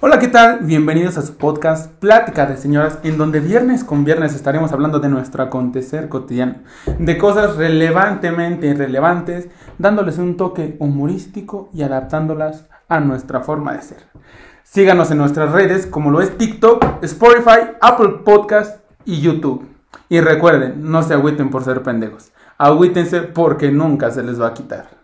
Hola, ¿qué tal? Bienvenidos a su podcast Plática de Señoras, en donde viernes con viernes estaremos hablando de nuestro acontecer cotidiano, de cosas relevantemente irrelevantes, dándoles un toque humorístico y adaptándolas a nuestra forma de ser. Síganos en nuestras redes como lo es TikTok, Spotify, Apple Podcast y YouTube. Y recuerden, no se agüiten por ser pendejos, agüítense porque nunca se les va a quitar.